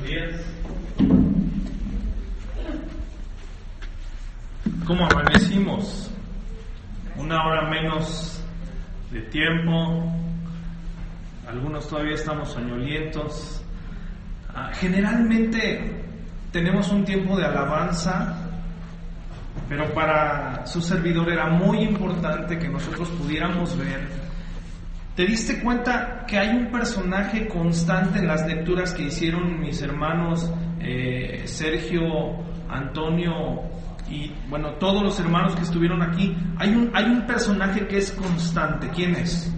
Buenos días. ¿Cómo amanecimos? Una hora menos de tiempo. Algunos todavía estamos soñolientos. Ah, generalmente tenemos un tiempo de alabanza, pero para su servidor era muy importante que nosotros pudiéramos ver ¿Te diste cuenta que hay un personaje constante en las lecturas que hicieron mis hermanos eh, Sergio, Antonio y bueno, todos los hermanos que estuvieron aquí? Hay un, hay un personaje que es constante. ¿Quién es?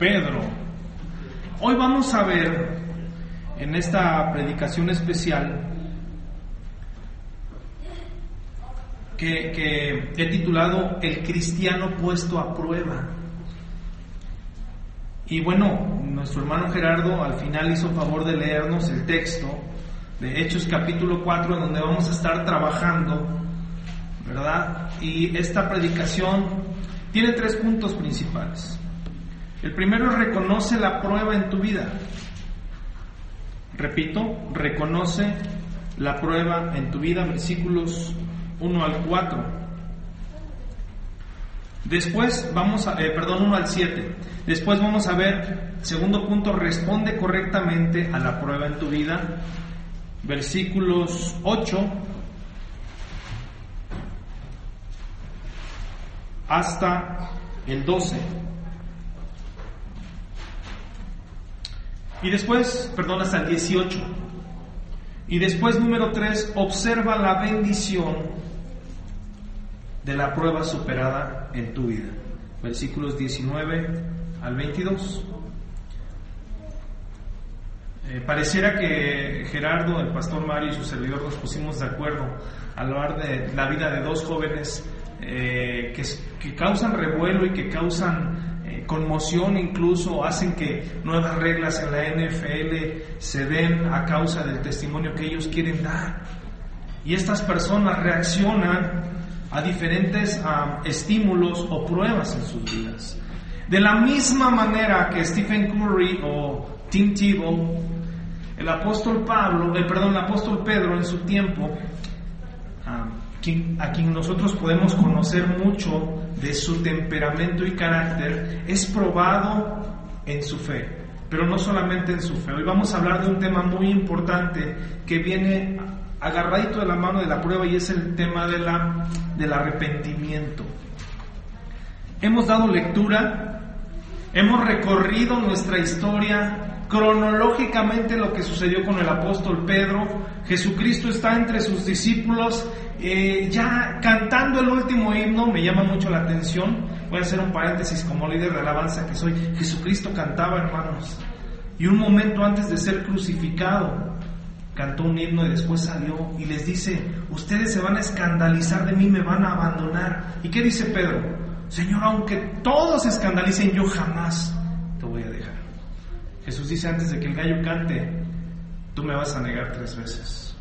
Pedro. Hoy vamos a ver en esta predicación especial que, que he titulado El cristiano puesto a prueba. Y bueno, nuestro hermano Gerardo al final hizo favor de leernos el texto de Hechos capítulo 4 en donde vamos a estar trabajando, ¿verdad? Y esta predicación tiene tres puntos principales. El primero reconoce la prueba en tu vida. Repito, reconoce la prueba en tu vida, versículos 1 al 4. Después vamos a, eh, perdón, 1 al 7. Después vamos a ver, segundo punto, responde correctamente a la prueba en tu vida. Versículos 8 hasta el 12. Y después, perdón, hasta el 18. Y después, número 3, observa la bendición de la prueba superada en tu vida. Versículos 19 al 22. Eh, pareciera que Gerardo, el pastor Mario y su servidor nos pusimos de acuerdo al hablar de la vida de dos jóvenes eh, que, que, causan revuelo y que causan eh, conmoción, incluso hacen que nuevas reglas en la NFL se den a causa del testimonio que ellos quieren dar. Y estas personas reaccionan a diferentes estímulos o pruebas en sus vidas. De la misma manera que Stephen Curry o Tim Tebow, el apóstol Pablo, el, perdón, el apóstol Pedro en su tiempo, a quien nosotros podemos conocer mucho de su temperamento y carácter, es probado en su fe, pero no solamente en su fe. Hoy vamos a hablar de un tema muy importante que viene agarradito de la mano de la prueba y es el tema de la, del arrepentimiento. Hemos dado lectura, hemos recorrido nuestra historia cronológicamente lo que sucedió con el apóstol Pedro. Jesucristo está entre sus discípulos eh, ya cantando el último himno, me llama mucho la atención. Voy a hacer un paréntesis como líder de alabanza que soy. Jesucristo cantaba, hermanos. Y un momento antes de ser crucificado, cantó un himno y después salió y les dice, ustedes se van a escandalizar de mí, me van a abandonar. ¿Y qué dice Pedro? Señor, aunque todos se escandalicen, yo jamás te voy a dejar. Jesús dice antes de que el gallo cante, tú me vas a negar tres veces.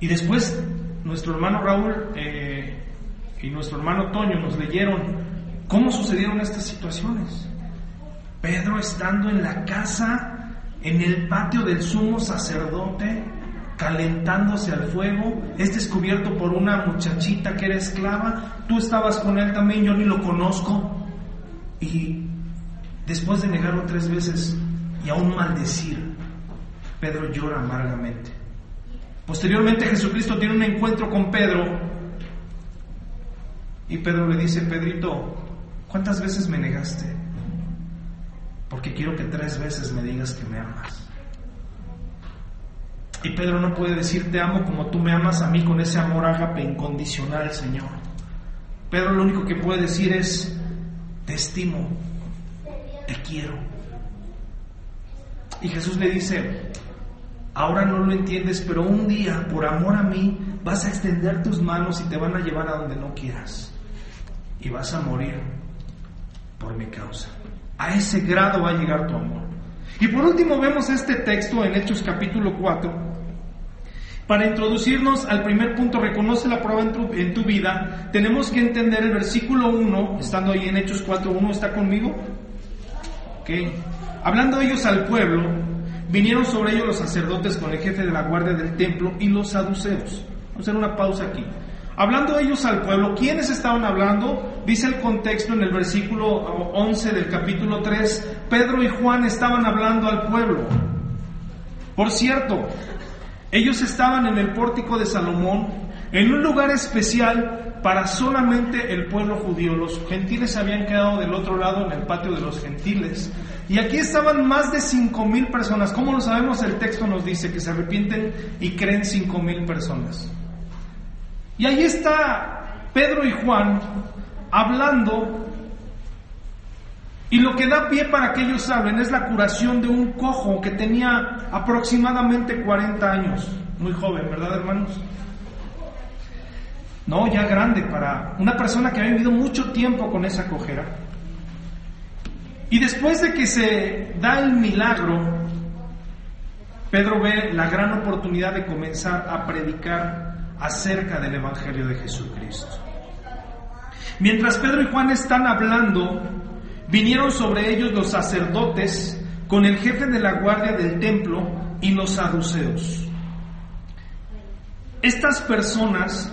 Y después nuestro hermano Raúl eh, y nuestro hermano Toño nos leyeron cómo sucedieron estas situaciones. Pedro estando en la casa en el patio del sumo sacerdote, calentándose al fuego, es descubierto por una muchachita que era esclava, tú estabas con él también, yo ni lo conozco, y después de negarlo tres veces y aún maldecir, Pedro llora amargamente. Posteriormente Jesucristo tiene un encuentro con Pedro y Pedro le dice, Pedrito, ¿cuántas veces me negaste? Porque quiero que tres veces me digas que me amas. Y Pedro no puede decir te amo como tú me amas a mí con ese amor ágape incondicional, Señor. Pedro lo único que puede decir es te estimo, te quiero. Y Jesús le dice, ahora no lo entiendes, pero un día, por amor a mí, vas a extender tus manos y te van a llevar a donde no quieras. Y vas a morir por mi causa. A ese grado va a llegar tu amor. Y por último vemos este texto en Hechos capítulo 4. Para introducirnos al primer punto, reconoce la prueba en tu, vida, tenemos que entender el versículo 1, estando ahí en Hechos 4, 1, ¿está conmigo? Ok. Hablando ellos al pueblo, vinieron sobre ellos los sacerdotes con el jefe de la guardia del templo y los saduceos. Vamos a hacer una pausa aquí. Hablando ellos al pueblo, ¿quiénes estaban hablando? Dice el contexto en el versículo 11 del capítulo 3, Pedro y Juan estaban hablando al pueblo. Por cierto, ellos estaban en el pórtico de Salomón, en un lugar especial para solamente el pueblo judío. Los gentiles habían quedado del otro lado en el patio de los gentiles. Y aquí estaban más de cinco mil personas. ¿Cómo lo sabemos? El texto nos dice que se arrepienten y creen cinco mil personas. Y ahí está Pedro y Juan hablando y lo que da pie para que ellos hablen es la curación de un cojo que tenía aproximadamente 40 años, muy joven, ¿verdad hermanos? No, ya grande para una persona que había vivido mucho tiempo con esa cojera. Y después de que se da el milagro, Pedro ve la gran oportunidad de comenzar a predicar acerca del Evangelio de Jesucristo. Mientras Pedro y Juan están hablando, vinieron sobre ellos los sacerdotes con el jefe de la guardia del templo y los saduceos. Estas personas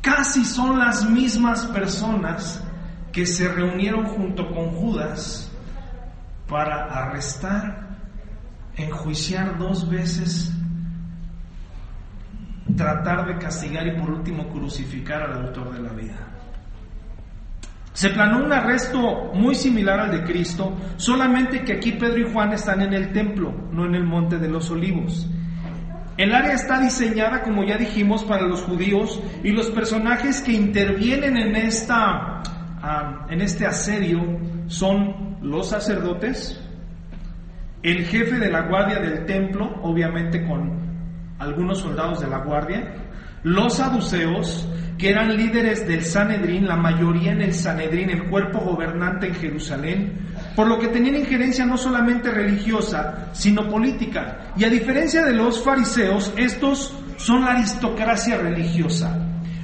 casi son las mismas personas que se reunieron junto con Judas para arrestar, enjuiciar dos veces tratar de castigar y por último crucificar al autor de la vida. Se planeó un arresto muy similar al de Cristo, solamente que aquí Pedro y Juan están en el templo, no en el monte de los olivos. El área está diseñada, como ya dijimos, para los judíos y los personajes que intervienen en, esta, ah, en este asedio son los sacerdotes, el jefe de la guardia del templo, obviamente con algunos soldados de la guardia, los saduceos, que eran líderes del Sanedrín, la mayoría en el Sanedrín, el cuerpo gobernante en Jerusalén, por lo que tenían injerencia no solamente religiosa, sino política. Y a diferencia de los fariseos, estos son la aristocracia religiosa.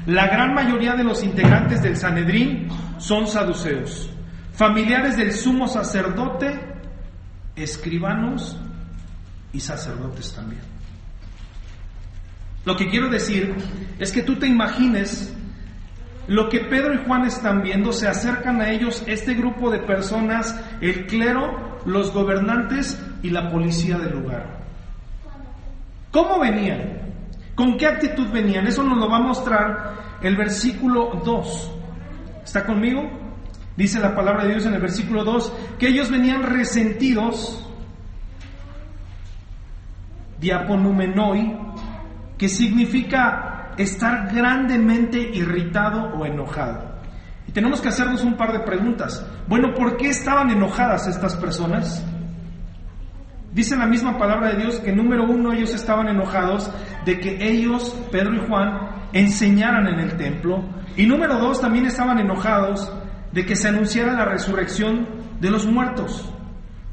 La gran mayoría de los integrantes del Sanedrín son saduceos, familiares del sumo sacerdote, escribanos y sacerdotes también. Lo que quiero decir es que tú te imagines lo que Pedro y Juan están viendo, se acercan a ellos este grupo de personas, el clero, los gobernantes y la policía del lugar. ¿Cómo venían? ¿Con qué actitud venían? Eso nos lo va a mostrar el versículo 2. ¿Está conmigo? Dice la palabra de Dios en el versículo 2 que ellos venían resentidos, diaponumenoi, significa estar grandemente irritado o enojado. Y tenemos que hacernos un par de preguntas. Bueno, ¿por qué estaban enojadas estas personas? Dice la misma palabra de Dios que número uno ellos estaban enojados de que ellos, Pedro y Juan, enseñaran en el templo. Y número dos también estaban enojados de que se anunciara la resurrección de los muertos.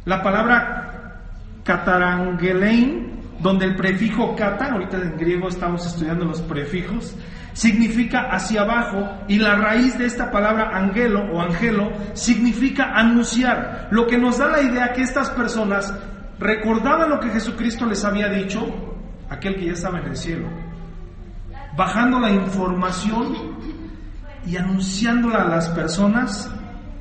La palabra catarangelein donde el prefijo kata, ahorita en griego estamos estudiando los prefijos, significa hacia abajo y la raíz de esta palabra angelo o angelo significa anunciar, lo que nos da la idea que estas personas recordaban lo que Jesucristo les había dicho, aquel que ya estaba en el cielo, bajando la información y anunciándola a las personas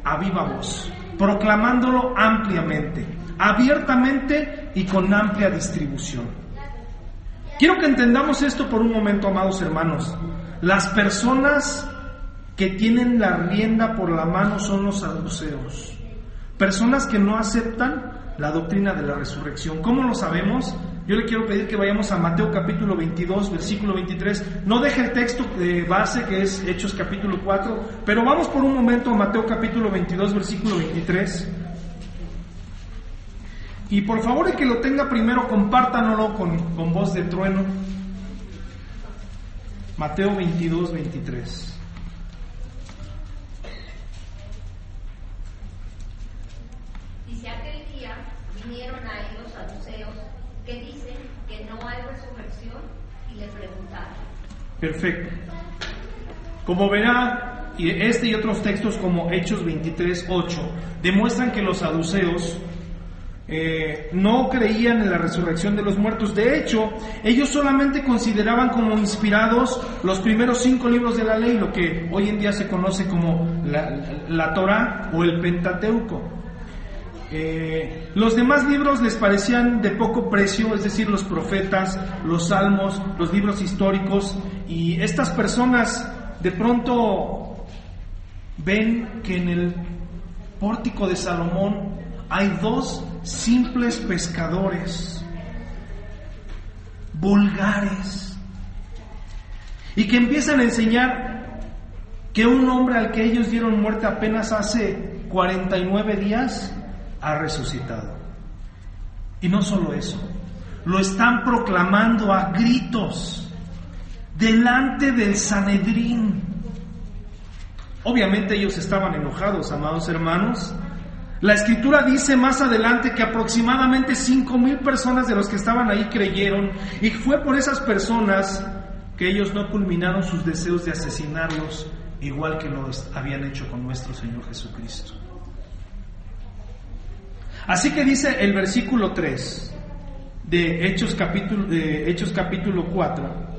a viva voz, proclamándolo ampliamente abiertamente y con amplia distribución. Quiero que entendamos esto por un momento, amados hermanos. Las personas que tienen la rienda por la mano son los saduceos. Personas que no aceptan la doctrina de la resurrección. ¿Cómo lo sabemos? Yo le quiero pedir que vayamos a Mateo capítulo 22, versículo 23. No deje el texto de base que es Hechos capítulo 4, pero vamos por un momento a Mateo capítulo 22, versículo 23. Y por favor, el que lo tenga primero, compártanlo con, con voz de trueno. Mateo 22, 23. Dice aquel día vinieron a él los saduceos que dicen que no hay resurrección y le preguntaron. Perfecto. Como verá, este y otros textos como Hechos 23, 8 demuestran que los saduceos eh, no creían en la resurrección de los muertos. De hecho, ellos solamente consideraban como inspirados los primeros cinco libros de la ley, lo que hoy en día se conoce como la, la Torah o el Pentateuco. Eh, los demás libros les parecían de poco precio, es decir, los profetas, los salmos, los libros históricos, y estas personas de pronto ven que en el pórtico de Salomón hay dos simples pescadores, vulgares, y que empiezan a enseñar que un hombre al que ellos dieron muerte apenas hace 49 días ha resucitado. Y no solo eso, lo están proclamando a gritos delante del Sanedrín. Obviamente ellos estaban enojados, amados hermanos. La escritura dice más adelante que aproximadamente cinco mil personas de los que estaban ahí creyeron y fue por esas personas que ellos no culminaron sus deseos de asesinarlos igual que lo habían hecho con nuestro Señor Jesucristo. Así que dice el versículo 3 de Hechos capítulo, de Hechos capítulo 4.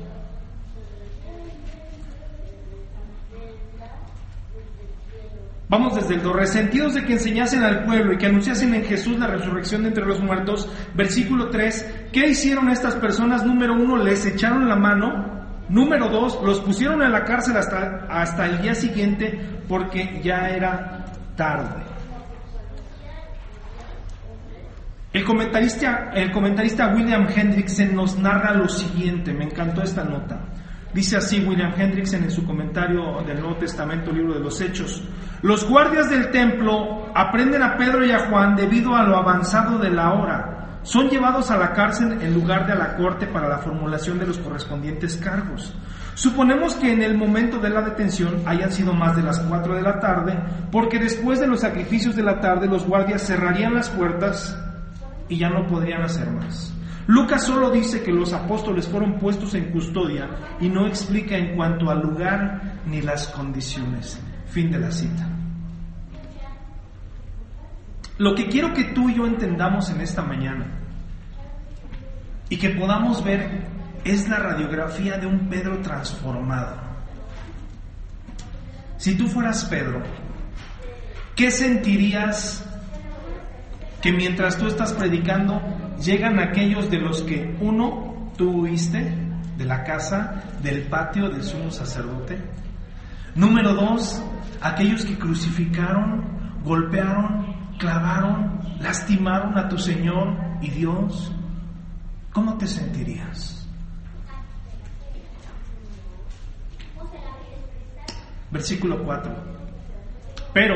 Vamos desde el 2, resentidos de que enseñasen al pueblo y que anunciasen en Jesús la resurrección de entre los muertos. Versículo 3, ¿qué hicieron estas personas? Número 1, les echaron la mano. Número 2, los pusieron en la cárcel hasta, hasta el día siguiente porque ya era tarde. El comentarista, el comentarista William Hendrickson nos narra lo siguiente, me encantó esta nota. Dice así William Hendrickson en su comentario del Nuevo Testamento, libro de los Hechos. Los guardias del templo aprenden a Pedro y a Juan debido a lo avanzado de la hora. Son llevados a la cárcel en lugar de a la corte para la formulación de los correspondientes cargos. Suponemos que en el momento de la detención hayan sido más de las 4 de la tarde, porque después de los sacrificios de la tarde los guardias cerrarían las puertas y ya no podrían hacer más. Lucas solo dice que los apóstoles fueron puestos en custodia y no explica en cuanto al lugar ni las condiciones. Fin de la cita. Lo que quiero que tú y yo entendamos en esta mañana y que podamos ver es la radiografía de un Pedro transformado. Si tú fueras Pedro, ¿qué sentirías que mientras tú estás predicando llegan aquellos de los que uno tú huiste de la casa, del patio del sumo sacerdote? Número dos, aquellos que crucificaron, golpearon, clavaron, lastimaron a tu Señor y Dios. ¿Cómo te sentirías? Versículo 4. Pero,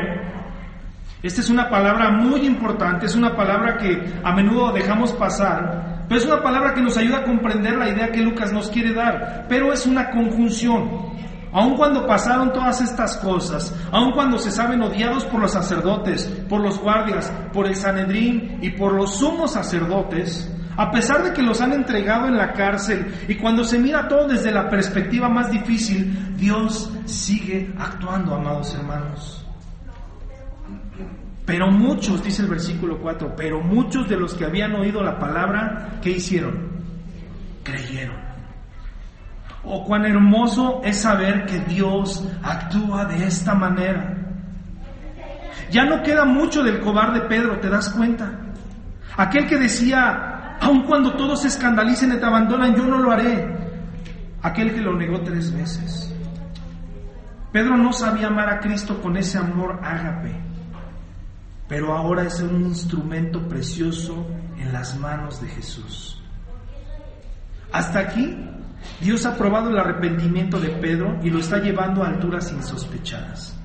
esta es una palabra muy importante, es una palabra que a menudo dejamos pasar, pero es una palabra que nos ayuda a comprender la idea que Lucas nos quiere dar, pero es una conjunción. Aun cuando pasaron todas estas cosas, aun cuando se saben odiados por los sacerdotes, por los guardias, por el Sanedrín y por los sumos sacerdotes, a pesar de que los han entregado en la cárcel y cuando se mira todo desde la perspectiva más difícil, Dios sigue actuando, amados hermanos. Pero muchos, dice el versículo 4, pero muchos de los que habían oído la palabra, ¿qué hicieron? Creyeron. Oh, cuán hermoso es saber que Dios actúa de esta manera. Ya no queda mucho del cobarde Pedro, ¿te das cuenta? Aquel que decía, aun cuando todos se escandalicen y te abandonan, yo no lo haré. Aquel que lo negó tres veces. Pedro no sabía amar a Cristo con ese amor ágape, pero ahora es un instrumento precioso en las manos de Jesús. Hasta aquí Dios ha probado el arrepentimiento de Pedro y lo está llevando a alturas insospechadas.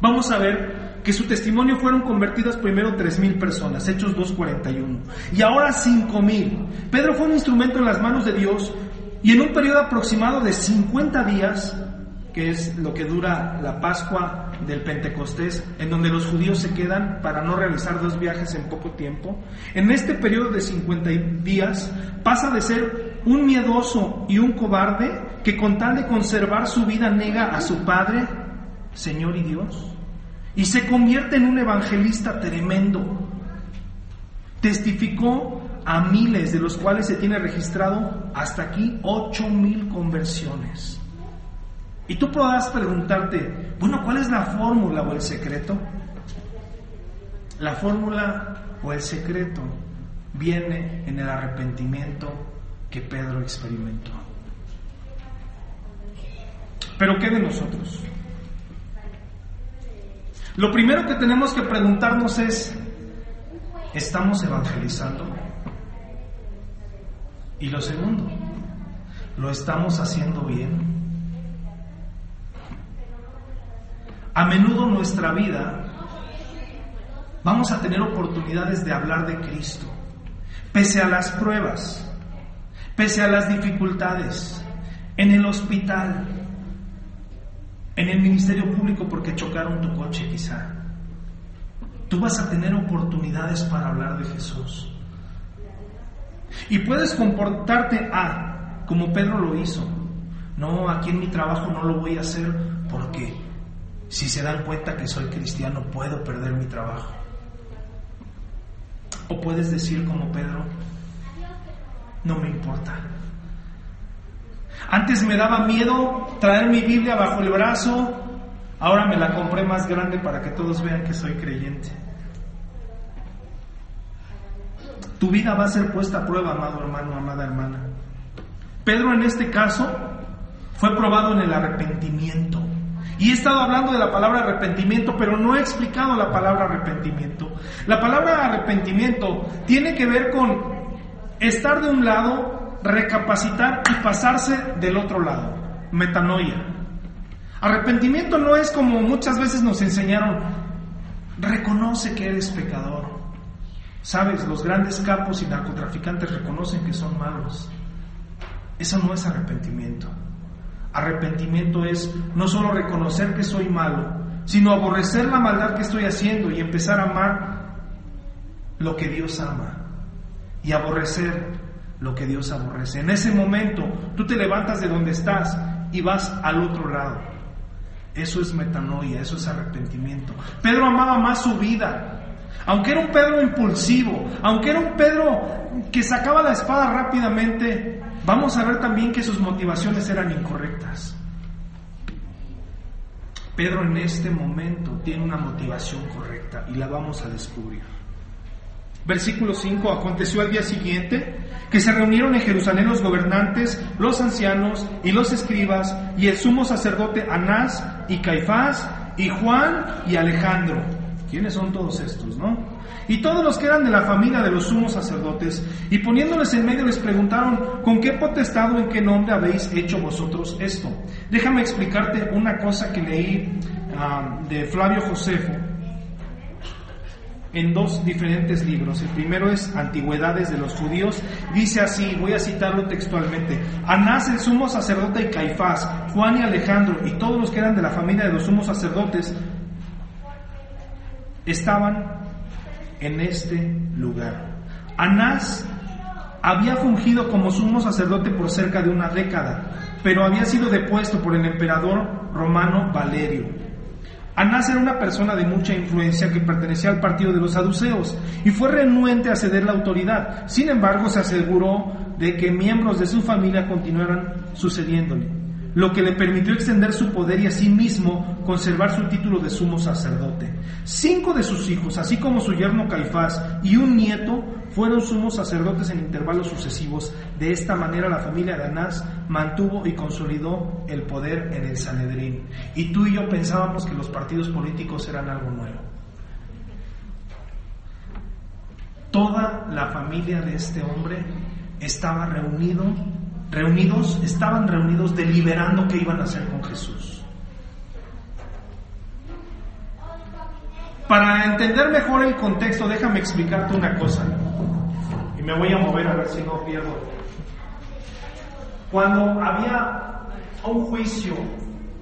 Vamos a ver que su testimonio fueron convertidas primero tres mil personas, Hechos 2.41, y ahora cinco mil. Pedro fue un instrumento en las manos de Dios y en un periodo aproximado de 50 días, que es lo que dura la Pascua del Pentecostés, en donde los judíos se quedan para no realizar dos viajes en poco tiempo, en este periodo de 50 días pasa de ser un miedoso y un cobarde que con tal de conservar su vida nega a su Padre, Señor y Dios, y se convierte en un evangelista tremendo. Testificó a miles, de los cuales se tiene registrado hasta aquí ocho mil conversiones. Y tú podrás preguntarte, bueno, ¿cuál es la fórmula o el secreto? La fórmula o el secreto viene en el arrepentimiento que Pedro experimentó. Pero ¿qué de nosotros? Lo primero que tenemos que preguntarnos es, ¿estamos evangelizando? Y lo segundo, ¿lo estamos haciendo bien? A menudo nuestra vida vamos a tener oportunidades de hablar de Cristo, pese a las pruebas, pese a las dificultades, en el hospital, en el ministerio público porque chocaron tu coche quizá. Tú vas a tener oportunidades para hablar de Jesús. Y puedes comportarte a, como Pedro lo hizo. No, aquí en mi trabajo no lo voy a hacer porque si se dan cuenta que soy cristiano puedo perder mi trabajo. O puedes decir como Pedro, no me importa. Antes me daba miedo traer mi Biblia bajo el brazo, ahora me la compré más grande para que todos vean que soy creyente. Tu vida va a ser puesta a prueba, amado hermano, amada hermana. Pedro en este caso fue probado en el arrepentimiento. Y he estado hablando de la palabra arrepentimiento, pero no he explicado la palabra arrepentimiento. La palabra arrepentimiento tiene que ver con estar de un lado, recapacitar y pasarse del otro lado. Metanoia. Arrepentimiento no es como muchas veces nos enseñaron, reconoce que eres pecador. Sabes, los grandes capos y narcotraficantes reconocen que son malos. Eso no es arrepentimiento. Arrepentimiento es no solo reconocer que soy malo, sino aborrecer la maldad que estoy haciendo y empezar a amar lo que Dios ama y aborrecer lo que Dios aborrece. En ese momento tú te levantas de donde estás y vas al otro lado. Eso es metanoia, eso es arrepentimiento. Pedro amaba más su vida, aunque era un Pedro impulsivo, aunque era un Pedro que sacaba la espada rápidamente, vamos a ver también que sus motivaciones eran incorrectas. Pedro en este momento tiene una motivación correcta y la vamos a descubrir. Versículo 5, aconteció al día siguiente que se reunieron en Jerusalén los gobernantes, los ancianos y los escribas y el sumo sacerdote Anás y Caifás y Juan y Alejandro ¿Quiénes son todos estos, no? Y todos los que eran de la familia de los sumos sacerdotes, y poniéndoles en medio les preguntaron, ¿con qué potestad o en qué nombre habéis hecho vosotros esto? Déjame explicarte una cosa que leí ah, de Flavio Josefo en dos diferentes libros. El primero es Antigüedades de los Judíos. Dice así, voy a citarlo textualmente. Anás el sumo sacerdote y Caifás, Juan y Alejandro y todos los que eran de la familia de los sumos sacerdotes estaban en este lugar. Anás había fungido como sumo sacerdote por cerca de una década, pero había sido depuesto por el emperador romano Valerio. Anás era una persona de mucha influencia que pertenecía al partido de los saduceos y fue renuente a ceder la autoridad. Sin embargo, se aseguró de que miembros de su familia continuaran sucediéndole lo que le permitió extender su poder y asimismo conservar su título de sumo sacerdote. Cinco de sus hijos, así como su yerno Caifás y un nieto, fueron sumos sacerdotes en intervalos sucesivos. De esta manera la familia de Anás mantuvo y consolidó el poder en el Sanedrín. Y tú y yo pensábamos que los partidos políticos eran algo nuevo. Toda la familia de este hombre estaba reunido reunidos, estaban reunidos deliberando qué iban a hacer con Jesús. Para entender mejor el contexto, déjame explicarte una cosa. Y me voy a mover a ver si no pierdo. Cuando había un juicio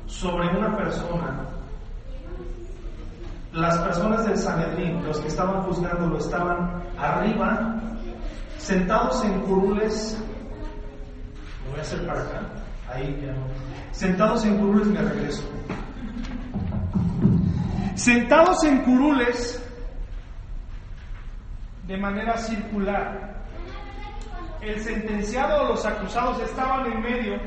sobre una persona, las personas del Sanedrín, los que estaban juzgándolo, estaban arriba, sentados en curules. Lo voy a hacer para acá. Ahí ya Sentados en curules me regreso. Sentados en curules de manera circular. El sentenciado o los acusados estaban en medio,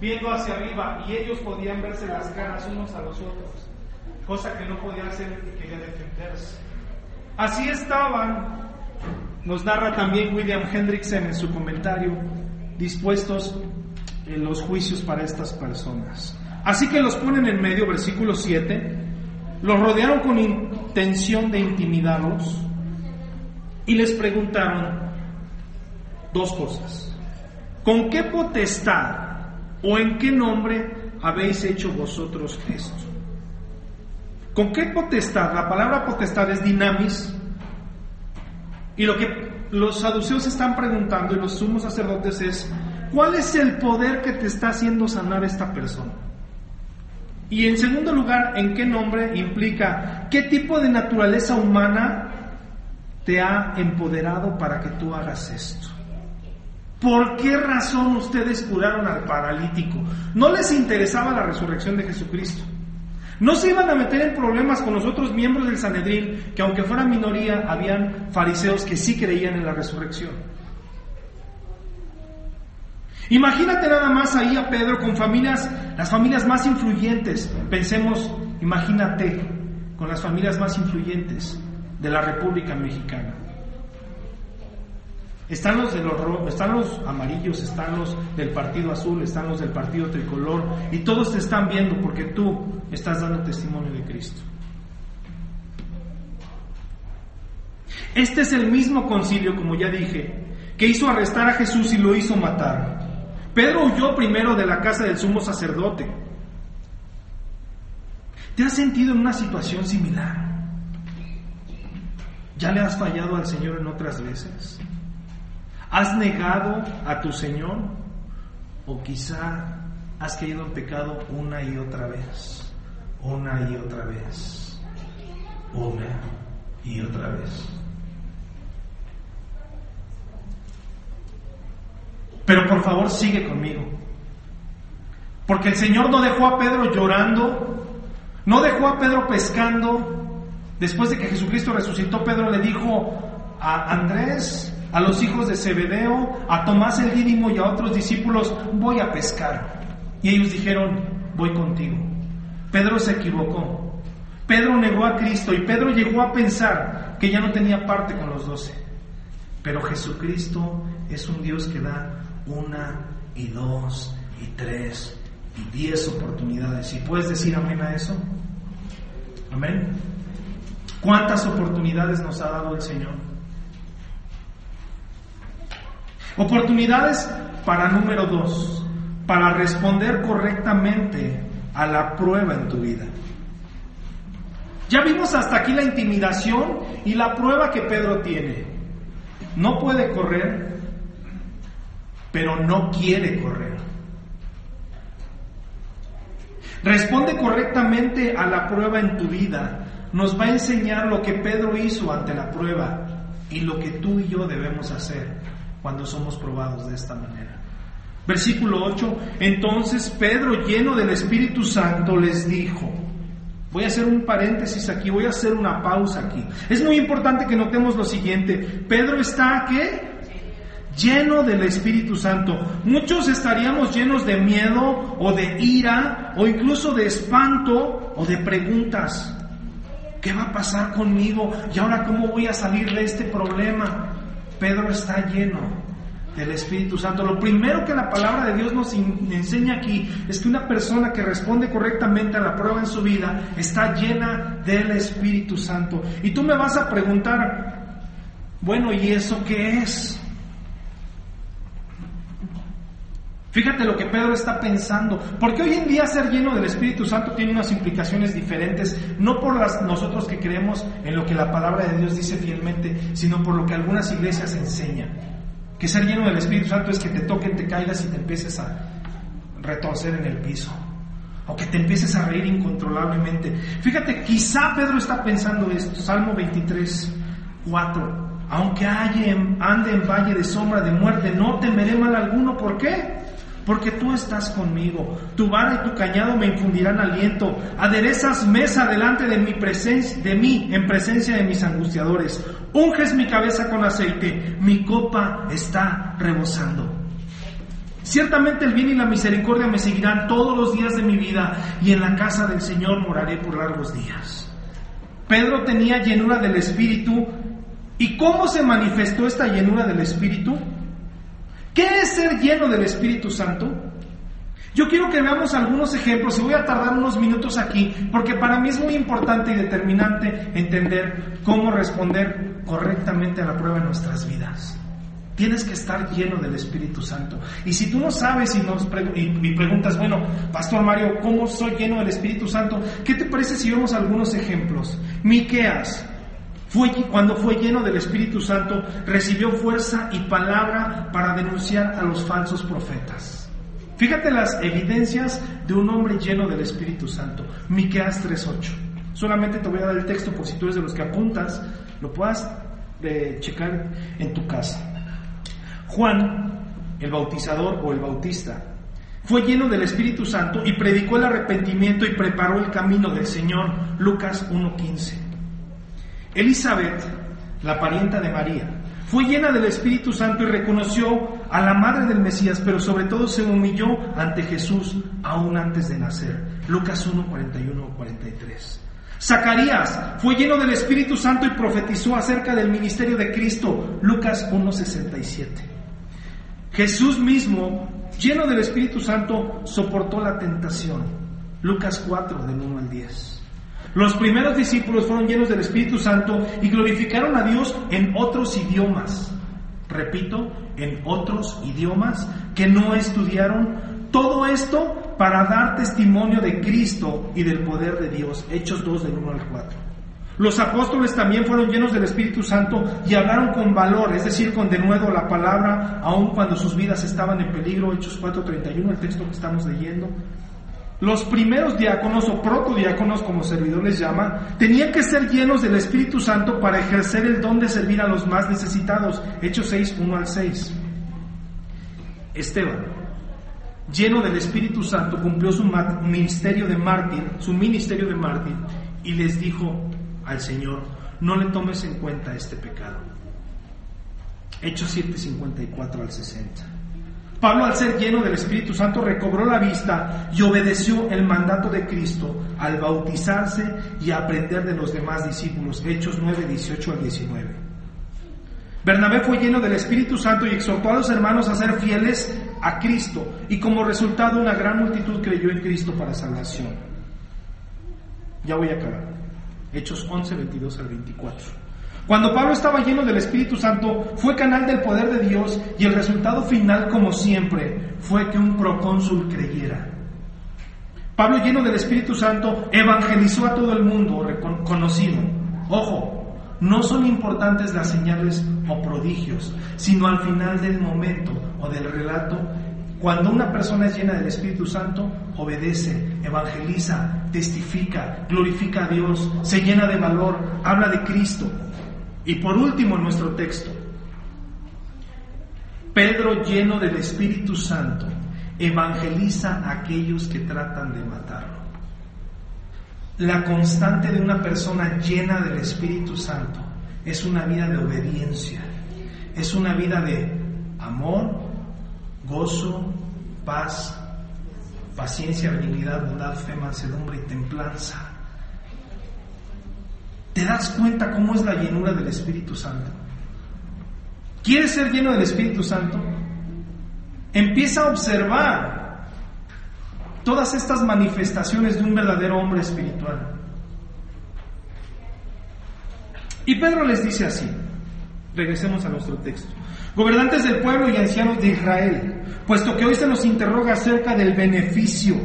viendo hacia arriba, y ellos podían verse las caras unos a los otros, cosa que no podía hacer que quería defenderse. Así estaban, nos narra también William Hendrickson en su comentario, dispuestos en los juicios para estas personas. Así que los ponen en medio, versículo 7, los rodearon con intención de intimidarlos y les preguntaron dos cosas. ¿Con qué potestad o en qué nombre habéis hecho vosotros esto? ¿Con qué potestad? La palabra potestad es dinamis. Y lo que los saduceos están preguntando y los sumos sacerdotes es, ¿cuál es el poder que te está haciendo sanar esta persona? Y en segundo lugar, ¿en qué nombre implica qué tipo de naturaleza humana te ha empoderado para que tú hagas esto? ¿Por qué razón ustedes curaron al paralítico? No les interesaba la resurrección de Jesucristo. No se iban a meter en problemas con los otros miembros del Sanedrín, que aunque fueran minoría, habían fariseos que sí creían en la resurrección. Imagínate nada más ahí a Pedro con familias, las familias más influyentes. Pensemos, imagínate, con las familias más influyentes de la República Mexicana. Están los de los están los amarillos, están los del partido azul, están los del partido tricolor y todos te están viendo porque tú estás dando testimonio de Cristo. Este es el mismo concilio, como ya dije, que hizo arrestar a Jesús y lo hizo matar. Pedro huyó primero de la casa del sumo sacerdote. ¿Te has sentido en una situación similar? ¿Ya le has fallado al Señor en otras veces? ¿Has negado a tu Señor? ¿O quizá has caído en pecado una y otra vez? Una y otra vez. Una y otra vez. Pero por favor sigue conmigo. Porque el Señor no dejó a Pedro llorando, no dejó a Pedro pescando. Después de que Jesucristo resucitó, Pedro le dijo a Andrés, a los hijos de Zebedeo, a Tomás el Dídimo y a otros discípulos, voy a pescar. Y ellos dijeron, voy contigo. Pedro se equivocó. Pedro negó a Cristo y Pedro llegó a pensar que ya no tenía parte con los doce. Pero Jesucristo es un Dios que da una y dos y tres y diez oportunidades. ¿Y puedes decir amén a eso? Amén. ¿Cuántas oportunidades nos ha dado el Señor? Oportunidades para número dos, para responder correctamente a la prueba en tu vida. Ya vimos hasta aquí la intimidación y la prueba que Pedro tiene. No puede correr, pero no quiere correr. Responde correctamente a la prueba en tu vida. Nos va a enseñar lo que Pedro hizo ante la prueba y lo que tú y yo debemos hacer cuando somos probados de esta manera. Versículo 8, entonces Pedro lleno del Espíritu Santo les dijo, voy a hacer un paréntesis aquí, voy a hacer una pausa aquí. Es muy importante que notemos lo siguiente, Pedro está ¿qué? lleno del Espíritu Santo. Muchos estaríamos llenos de miedo o de ira o incluso de espanto o de preguntas. ¿Qué va a pasar conmigo? ¿Y ahora cómo voy a salir de este problema? Pedro está lleno del Espíritu Santo. Lo primero que la palabra de Dios nos enseña aquí es que una persona que responde correctamente a la prueba en su vida está llena del Espíritu Santo. Y tú me vas a preguntar, bueno, ¿y eso qué es? Fíjate lo que Pedro está pensando, porque hoy en día ser lleno del Espíritu Santo tiene unas implicaciones diferentes, no por las, nosotros que creemos en lo que la palabra de Dios dice fielmente, sino por lo que algunas iglesias enseñan. Que ser lleno del Espíritu Santo es que te toquen, te caigas y te empieces a retorcer en el piso, o que te empieces a reír incontrolablemente. Fíjate, quizá Pedro está pensando esto, Salmo 23, 4. Aunque ande en valle de sombra de muerte, no temeré mal alguno. ¿Por qué? Porque tú estás conmigo. Tu vara y tu cañado me infundirán aliento. Aderezas mesa delante de mi presencia, de mí, en presencia de mis angustiadores. Unges mi cabeza con aceite, mi copa está rebosando. Ciertamente el bien y la misericordia me seguirán todos los días de mi vida y en la casa del Señor moraré por largos días. Pedro tenía llenura del Espíritu. ¿Y cómo se manifestó esta llenura del Espíritu? ¿Qué es ser lleno del Espíritu Santo? Yo quiero que veamos algunos ejemplos y voy a tardar unos minutos aquí porque para mí es muy importante y determinante entender cómo responder correctamente a la prueba en nuestras vidas. Tienes que estar lleno del Espíritu Santo. Y si tú no sabes y, nos y, preguntas, bueno, Pastor Mario, ¿cómo soy lleno del Espíritu Santo? ¿Qué te parece si vemos algunos ejemplos? Miqueas cuando fue lleno del Espíritu Santo, recibió fuerza y palabra para denunciar a los falsos profetas. Fíjate las evidencias de un hombre lleno del Espíritu Santo. Miqueas 3:8. Solamente te voy a dar el texto por si tú eres de los que apuntas, lo puedas eh, checar en tu casa. Juan, el bautizador o el bautista, fue lleno del Espíritu Santo y predicó el arrepentimiento y preparó el camino del Señor. Lucas 1:15. Elizabeth, la parienta de María, fue llena del Espíritu Santo y reconoció a la madre del Mesías, pero sobre todo se humilló ante Jesús aún antes de nacer. Lucas 1, 41, 43. Zacarías fue lleno del Espíritu Santo y profetizó acerca del ministerio de Cristo. Lucas 1, 67. Jesús mismo, lleno del Espíritu Santo, soportó la tentación. Lucas 4, del 1 al 10. Los primeros discípulos fueron llenos del Espíritu Santo y glorificaron a Dios en otros idiomas. Repito, en otros idiomas que no estudiaron. Todo esto para dar testimonio de Cristo y del poder de Dios. Hechos 2 del 1 al 4. Los apóstoles también fueron llenos del Espíritu Santo y hablaron con valor, es decir, con denuedo la palabra, aun cuando sus vidas estaban en peligro. Hechos 4:31, el texto que estamos leyendo. Los primeros diáconos o protodiáconos, como servidor les llama, tenían que ser llenos del Espíritu Santo para ejercer el don de servir a los más necesitados. Hechos 6, 1 al 6. Esteban, lleno del Espíritu Santo, cumplió su ministerio de mártir, su ministerio de mártir, y les dijo al Señor, no le tomes en cuenta este pecado. Hechos 7, 54 al 60. Pablo al ser lleno del Espíritu Santo recobró la vista y obedeció el mandato de Cristo al bautizarse y aprender de los demás discípulos. Hechos 9, 18 al 19. Bernabé fue lleno del Espíritu Santo y exhortó a los hermanos a ser fieles a Cristo y como resultado una gran multitud creyó en Cristo para salvación. Ya voy a acabar. Hechos 11, 22 al 24. Cuando Pablo estaba lleno del Espíritu Santo, fue canal del poder de Dios y el resultado final, como siempre, fue que un procónsul creyera. Pablo, lleno del Espíritu Santo, evangelizó a todo el mundo conocido. Ojo, no son importantes las señales o prodigios, sino al final del momento o del relato, cuando una persona es llena del Espíritu Santo, obedece, evangeliza, testifica, glorifica a Dios, se llena de valor, habla de Cristo, y por último, en nuestro texto, Pedro lleno del Espíritu Santo evangeliza a aquellos que tratan de matarlo. La constante de una persona llena del Espíritu Santo es una vida de obediencia, es una vida de amor, gozo, paz, paciencia, benignidad, bondad, fe, mansedumbre y templanza. ¿Te das cuenta cómo es la llenura del Espíritu Santo? ¿Quieres ser lleno del Espíritu Santo? Empieza a observar todas estas manifestaciones de un verdadero hombre espiritual. Y Pedro les dice así, regresemos a nuestro texto, gobernantes del pueblo y ancianos de Israel, puesto que hoy se nos interroga acerca del beneficio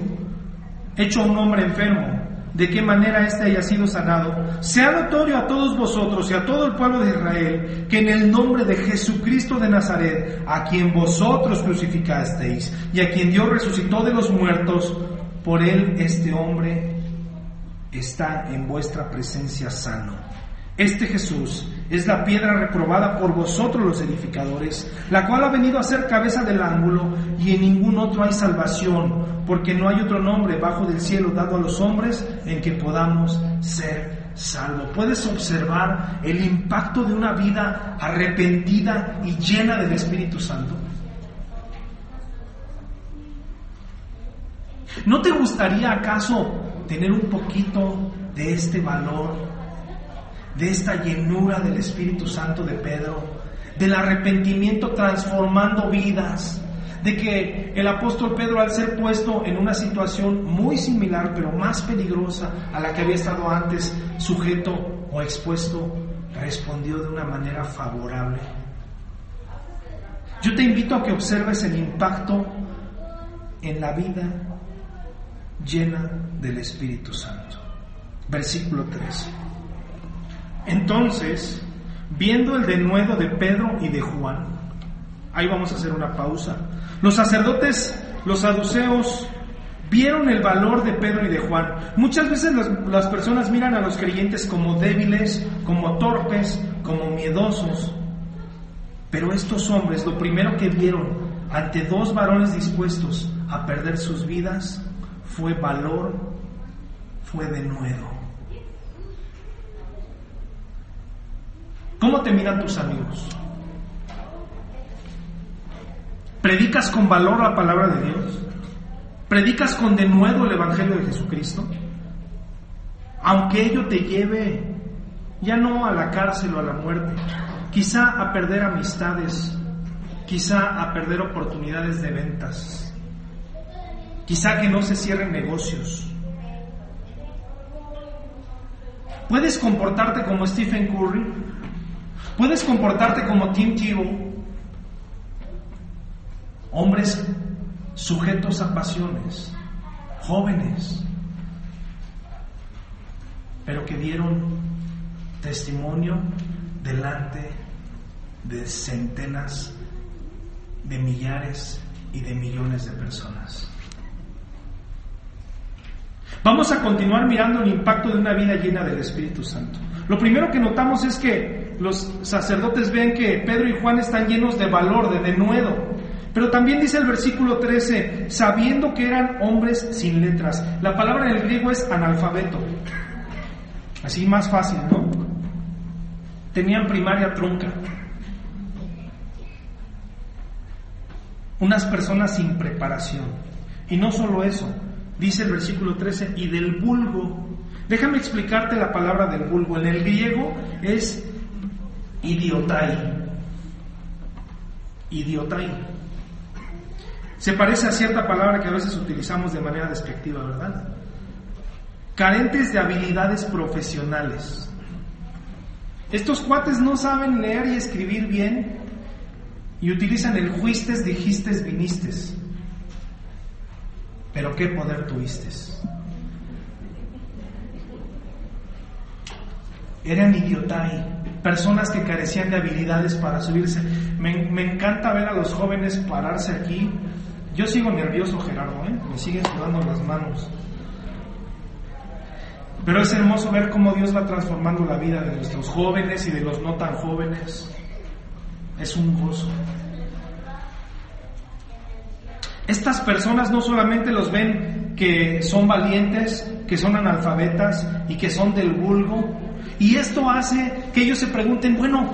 hecho a un hombre enfermo, de qué manera éste haya sido sanado, sea notorio a todos vosotros y a todo el pueblo de Israel que en el nombre de Jesucristo de Nazaret, a quien vosotros crucificasteis y a quien Dios resucitó de los muertos, por él este hombre está en vuestra presencia sano. Este Jesús es la piedra reprobada por vosotros los edificadores, la cual ha venido a ser cabeza del ángulo, y en ningún otro hay salvación, porque no hay otro nombre bajo del cielo dado a los hombres en que podamos ser salvos. Puedes observar el impacto de una vida arrepentida y llena del Espíritu Santo. ¿No te gustaría acaso tener un poquito de este valor de esta llenura del Espíritu Santo de Pedro, del arrepentimiento transformando vidas, de que el apóstol Pedro al ser puesto en una situación muy similar pero más peligrosa a la que había estado antes sujeto o expuesto, respondió de una manera favorable. Yo te invito a que observes el impacto en la vida llena del Espíritu Santo. Versículo 13. Entonces, viendo el denuedo de Pedro y de Juan, ahí vamos a hacer una pausa, los sacerdotes, los saduceos, vieron el valor de Pedro y de Juan. Muchas veces las, las, personas miran a los creyentes como débiles, como torpes, como miedosos. Pero estos hombres lo primero que vieron ante dos varones dispuestos a perder sus vidas fue valor, fue denuedo. ¿Cómo te miran tus amigos? ¿Predicas con valor la palabra de Dios? ¿Predicas con denuedo el Evangelio de Jesucristo? Aunque ello te lleve ya no a la cárcel o a la muerte, quizá a perder amistades, quizá a perder oportunidades de ventas, quizá que no se cierren negocios. Puedes comportarte como Stephen Curry, Puedes comportarte como Tim Tebow, hombres sujetos a pasiones, jóvenes, pero que dieron testimonio delante de centenas de millares y de millones de personas. Vamos a continuar mirando el impacto de una vida llena del Espíritu Santo. Lo primero que notamos es que los sacerdotes ven que Pedro y Juan están llenos de valor, de denuedo. Pero también dice el versículo 13, sabiendo que eran hombres sin letras. La palabra en el griego es analfabeto. Así más fácil, ¿no? Tenían primaria trunca. Unas personas sin preparación. Y no solo eso, dice el versículo 13, y del vulgo Déjame explicarte la palabra del vulgo. En el griego es idiotai. Idiotai. Se parece a cierta palabra que a veces utilizamos de manera despectiva, ¿verdad? Carentes de habilidades profesionales. Estos cuates no saben leer y escribir bien y utilizan el juistes, dijistes, vinistes. Pero qué poder tuviste eran idiotai, personas que carecían de habilidades para subirse. Me, encanta ver a los jóvenes pararse aquí. Yo sigo nervioso, Gerardo, ¿eh? me siguen sudando las manos. Pero es hermoso ver cómo Dios va transformando la vida de nuestros jóvenes y de los no tan jóvenes. Es un gozo. Estas personas no solamente los ven que son valientes, que son analfabetas y que son del vulgo, y esto hace que ellos se pregunten, bueno,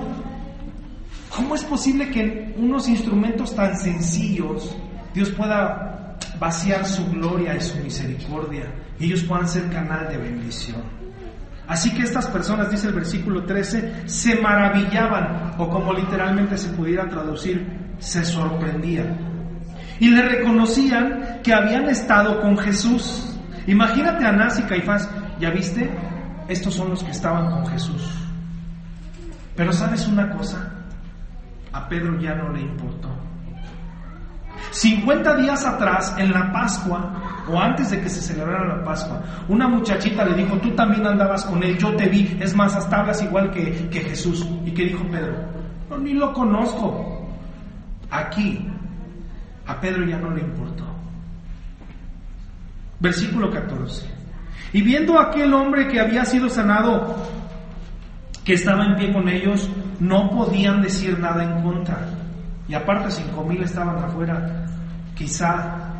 ¿cómo es posible que unos instrumentos tan sencillos Dios pueda vaciar su gloria y su misericordia y ellos puedan ser canal de bendición? Así que estas personas, dice el versículo 13, se maravillaban, o como literalmente se pudiera traducir, se sorprendían. Y le reconocían que habían estado con Jesús. Imagínate a Anás y Caifás, ¿ya viste? Estos son los que estaban con Jesús. Pero sabes una cosa, a Pedro ya no le importó. 50 días atrás, en la Pascua, o antes de que se celebrara la Pascua, una muchachita le dijo, tú también andabas con él, yo te vi, es más, hasta hablas igual que, que Jesús. ¿Y qué dijo Pedro? No, ni lo conozco. Aquí, a Pedro ya no le importó. Versículo 14. Y viendo aquel hombre que había sido sanado, que estaba en pie con ellos, no podían decir nada en contra. Y aparte cinco mil estaban afuera, quizá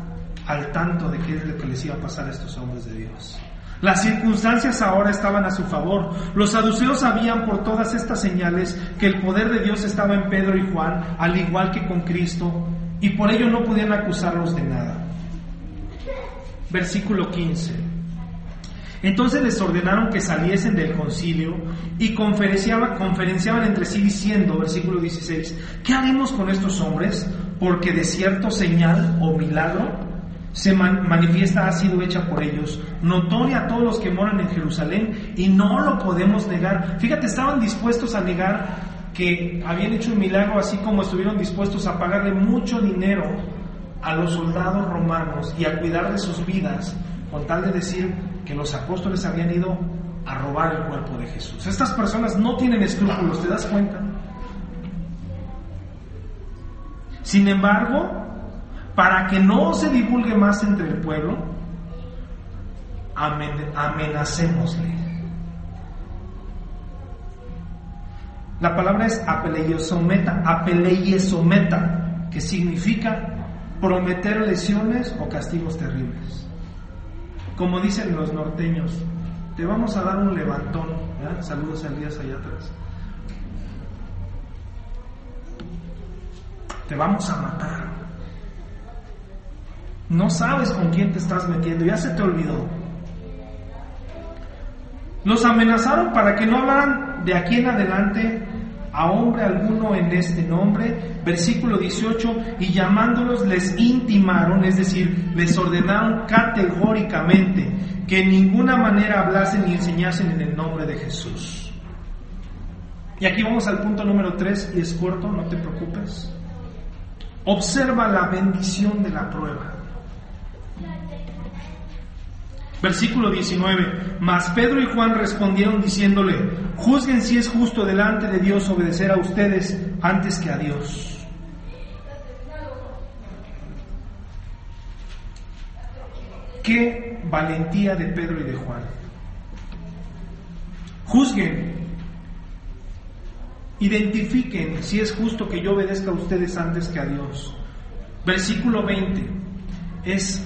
al tanto de qué es lo que les iba a pasar a estos hombres de Dios. Las circunstancias ahora estaban a su favor. Los saduceos sabían por todas estas señales que el poder de Dios estaba en Pedro y Juan, al igual que con Cristo, y por ello no podían acusarlos de nada. Versículo 15. Entonces les ordenaron que saliesen del concilio y conferenciaban, entre sí diciendo, versículo 16, ¿qué haremos con estos hombres? Porque de cierto señal o milagro se manifiesta ha sido hecha por ellos, notoria a todos los que moran en Jerusalén, y no lo podemos negar. Fíjate, estaban dispuestos a negar que habían hecho un milagro, así como estuvieron dispuestos a pagarle mucho dinero a los soldados romanos y a cuidar de sus vidas, con tal de decir que los apóstoles habían ido a robar el cuerpo de Jesús. Estas personas no tienen escrúpulos, ¿te das cuenta? Sin embargo, para que no se divulgue más entre el pueblo, amenacémosle. La palabra es apeleyesometa, apeleyesometa, que significa prometer lesiones o castigos terribles. Como dicen los norteños, te vamos a dar un levantón. Saludos a Elías allá atrás. Te vamos a matar. No sabes con quién te estás metiendo, ya se te olvidó. Los amenazaron para que no hablaran de aquí en adelante a hombre alguno en este nombre. Versículo 18, y llamándolos les intimaron, es decir, les ordenaron categóricamente que en ninguna manera hablasen ni enseñasen en el nombre de Jesús. Y aquí vamos al punto número 3 y es corto, no te preocupes. Observa la bendición de la prueba. Versículo 19. Mas Pedro y Juan respondieron diciéndole, juzguen si es justo delante de Dios obedecer a ustedes antes que a Dios. Qué valentía de Pedro y de Juan. Juzguen, identifiquen si es justo que yo obedezca a ustedes antes que a Dios. Versículo 20 es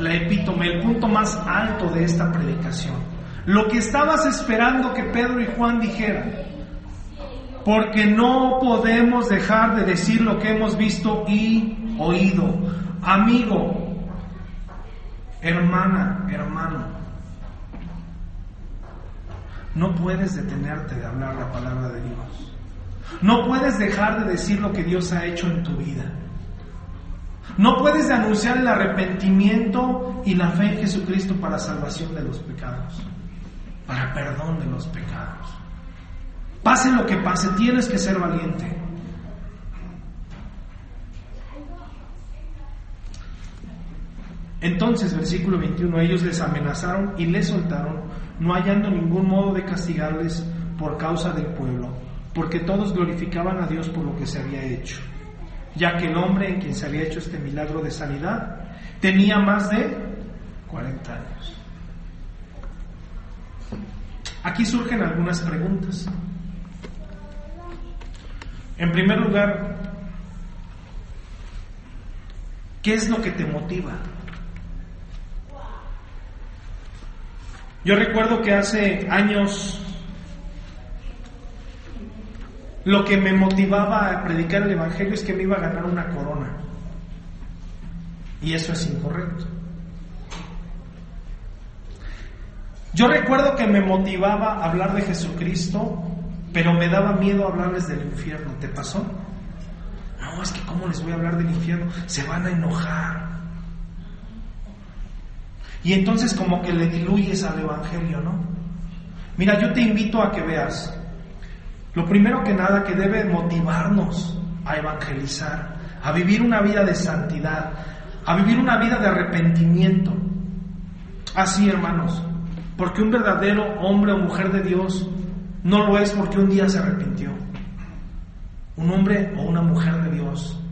la epítome, el punto más alto de esta predicación. Lo que estabas esperando que Pedro y Juan dijeran. Porque no podemos dejar de decir lo que hemos visto y oído. Amigo, hermana, hermano, no puedes detenerte de hablar la palabra de Dios. No puedes dejar de decir lo que Dios ha hecho en tu vida. No puedes anunciar el arrepentimiento y la fe en Jesucristo para salvación de los pecados, para perdón de los pecados. Pase lo que pase, tienes que ser valiente. Entonces, versículo 21, ellos les amenazaron y les soltaron, no hallando ningún modo de castigarles por causa del pueblo, porque todos glorificaban a Dios por lo que se había hecho ya que el hombre en quien se había hecho este milagro de sanidad tenía más de 40 años. Aquí surgen algunas preguntas. En primer lugar, ¿qué es lo que te motiva? Yo recuerdo que hace años lo que me motivaba a predicar el Evangelio es que me iba a ganar una corona. Y eso es incorrecto. Yo recuerdo que me motivaba a hablar de Jesucristo, pero me daba miedo hablarles del infierno. ¿Te pasó? No, es que ¿cómo les voy a hablar del infierno? Se van a enojar. Y entonces como que le diluyes al Evangelio, ¿no? Mira, yo te invito a que veas lo primero que nada que debe motivarnos a evangelizar, a vivir una vida de santidad, a vivir una vida de arrepentimiento. Así, hermanos, porque un verdadero hombre o mujer de Dios no lo es porque un día se arrepintió. Un hombre o una mujer de Dios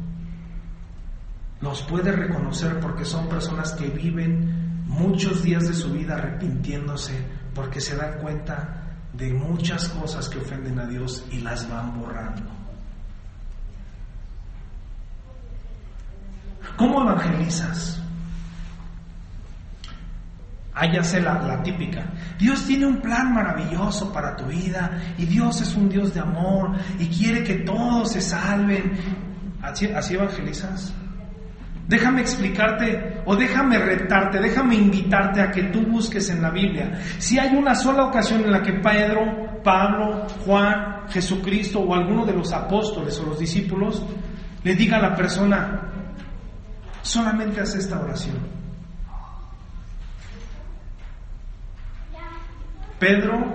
los puede reconocer porque son personas que viven muchos días de su vida arrepintiéndose porque se dan cuenta de muchas cosas que ofenden a Dios y las van borrando. ¿Cómo evangelizas? Ya sé la, la, típica. Dios tiene un plan maravilloso para tu vida y Dios es un Dios de amor y quiere que todos se salven. ¿Así, así evangelizas? Déjame explicarte o déjame retarte, déjame invitarte a que tú busques en la Biblia. Si hay una sola ocasión en la que Pedro, Pablo, Juan, Jesucristo o alguno de los apóstoles o los discípulos le diga a la persona, solamente haz esta oración. Pedro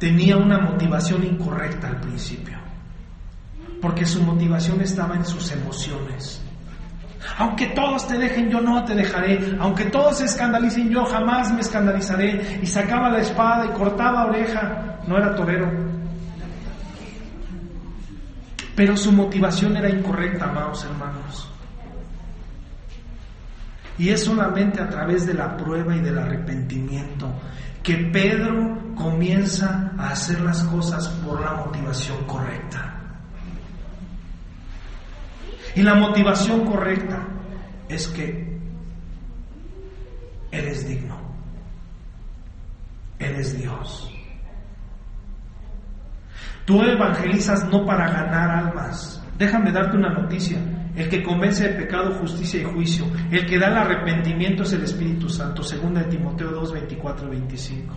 tenía una motivación incorrecta al principio, porque su motivación estaba en sus emociones. Aunque todos te dejen, yo no te dejaré. Aunque todos se escandalicen, yo jamás me escandalizaré. Y sacaba la espada y cortaba oreja. No era torero. Pero su motivación era incorrecta, amados hermanos. Y es solamente a través de la prueba y del arrepentimiento que Pedro comienza a hacer las cosas por la motivación correcta. Y la motivación correcta es que eres digno, eres Dios. Tú evangelizas no para ganar almas. Déjame darte una noticia. El que convence de pecado, justicia y juicio, el que da el arrepentimiento es el Espíritu Santo, segunda de Timoteo 2, 24 y 25.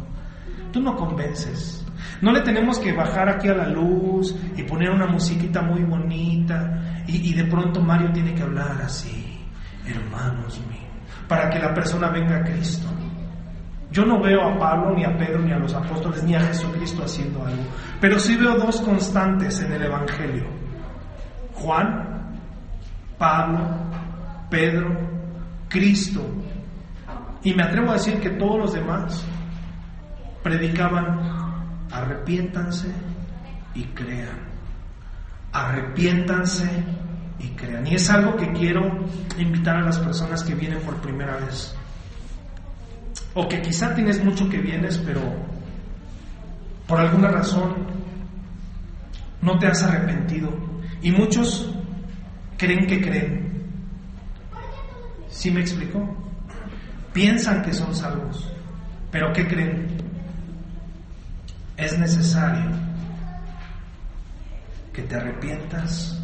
Tú no convences. No le tenemos que bajar aquí a la luz y poner una musiquita muy bonita y, de pronto Mario tiene que hablar así, hermanos míos, para que la persona venga a Cristo. Yo no veo a Pablo, ni a Pedro, ni a los apóstoles, ni a Jesucristo haciendo algo, pero sí veo dos constantes en el Evangelio. Juan Pablo, Pedro, Cristo. Y me atrevo a decir que todos los demás predicaban, arrepiéntanse y crean. Arrepiéntanse y crean. Y es algo que quiero invitar a las personas que vienen por primera vez. O que quizá tienes mucho que vienes, pero por alguna razón no te has arrepentido. Y muchos creen que creen. ¿Sí me explico? Piensan que son salvos, pero ¿qué creen? Es necesario que te arrepientas,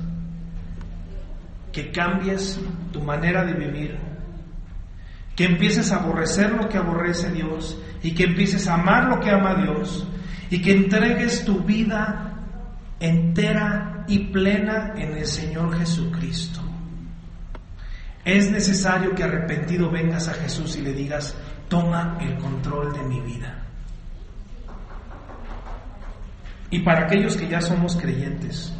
que cambies tu manera de vivir, que empieces a aborrecer lo que aborrece Dios y que empieces a amar lo que ama Dios y que entregues tu vida entera y plena en el Señor Jesucristo. Es necesario que arrepentido vengas a Jesús y le digas, toma el control de mi vida. Y para aquellos que ya somos creyentes,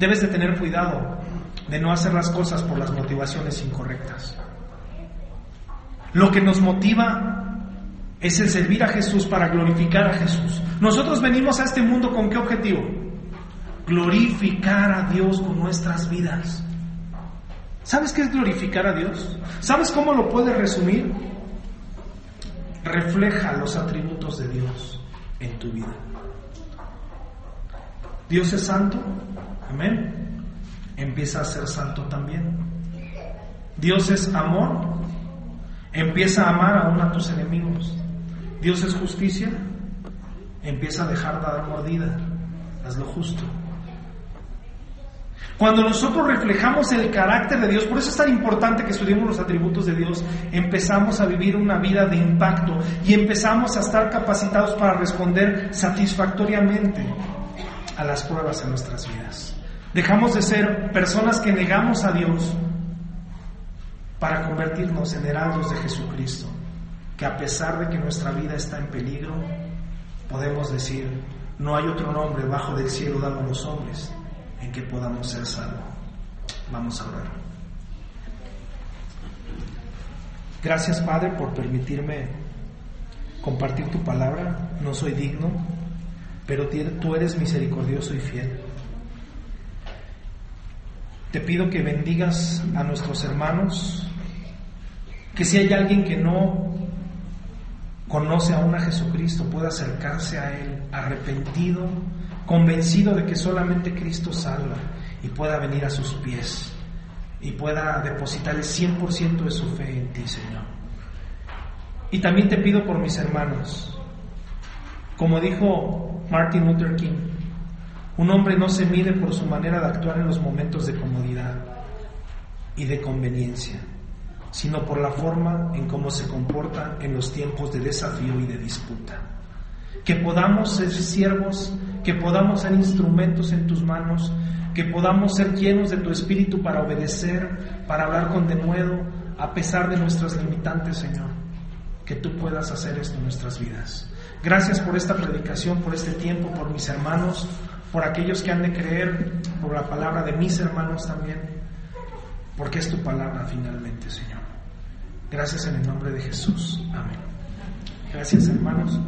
debes de tener cuidado de no hacer las cosas por las motivaciones incorrectas. Lo que nos motiva es el servir a Jesús para glorificar a Jesús. Nosotros venimos a este mundo con qué objetivo? Glorificar a Dios con nuestras vidas. ¿Sabes qué es glorificar a Dios? ¿Sabes cómo lo puedes resumir? Refleja los atributos de Dios en tu vida. Dios es santo, amén. Empieza a ser santo también. Dios es amor, empieza a amar aún a tus enemigos. Dios es justicia, empieza a dejar de dar mordida, haz lo justo. Cuando nosotros reflejamos el carácter de Dios, por eso es tan importante que estudiemos los atributos de Dios, empezamos a vivir una vida de impacto y empezamos a estar capacitados para responder satisfactoriamente a las pruebas en nuestras vidas. Dejamos de ser personas que negamos a Dios para convertirnos en heraldos de Jesucristo que a pesar de que nuestra vida está en peligro, podemos decir, No hay otro nombre bajo del cielo dado a los hombres en que podamos ser salvos. Vamos a orar. Gracias Padre por permitirme compartir tu palabra. No soy digno, pero tú eres misericordioso y fiel. Te pido que bendigas a nuestros hermanos, que si hay alguien que no conoce aún a Jesucristo pueda acercarse a Él arrepentido, convencido de que solamente Cristo salva y pueda venir a sus pies y pueda depositar el 100% de su fe en ti, Señor. Y también te pido por mis hermanos, como dijo Martin Luther King, un hombre no se mide por su manera de actuar en los momentos de comodidad y de conveniencia, sino por la forma en cómo se comporta en los tiempos de desafío y de disputa. Que podamos ser siervos, que podamos ser instrumentos en tus manos, que podamos ser llenos de tu espíritu para obedecer, para hablar con denuedo, a pesar de nuestras limitantes, Señor. Que tú puedas hacer esto en nuestras vidas. Gracias por esta predicación, por este tiempo, por mis hermanos, por aquellos que han de creer, por la palabra de mis hermanos también, porque es tu palabra finalmente, Señor. Gracias en el nombre de Jesús. Amén. Gracias, hermanos.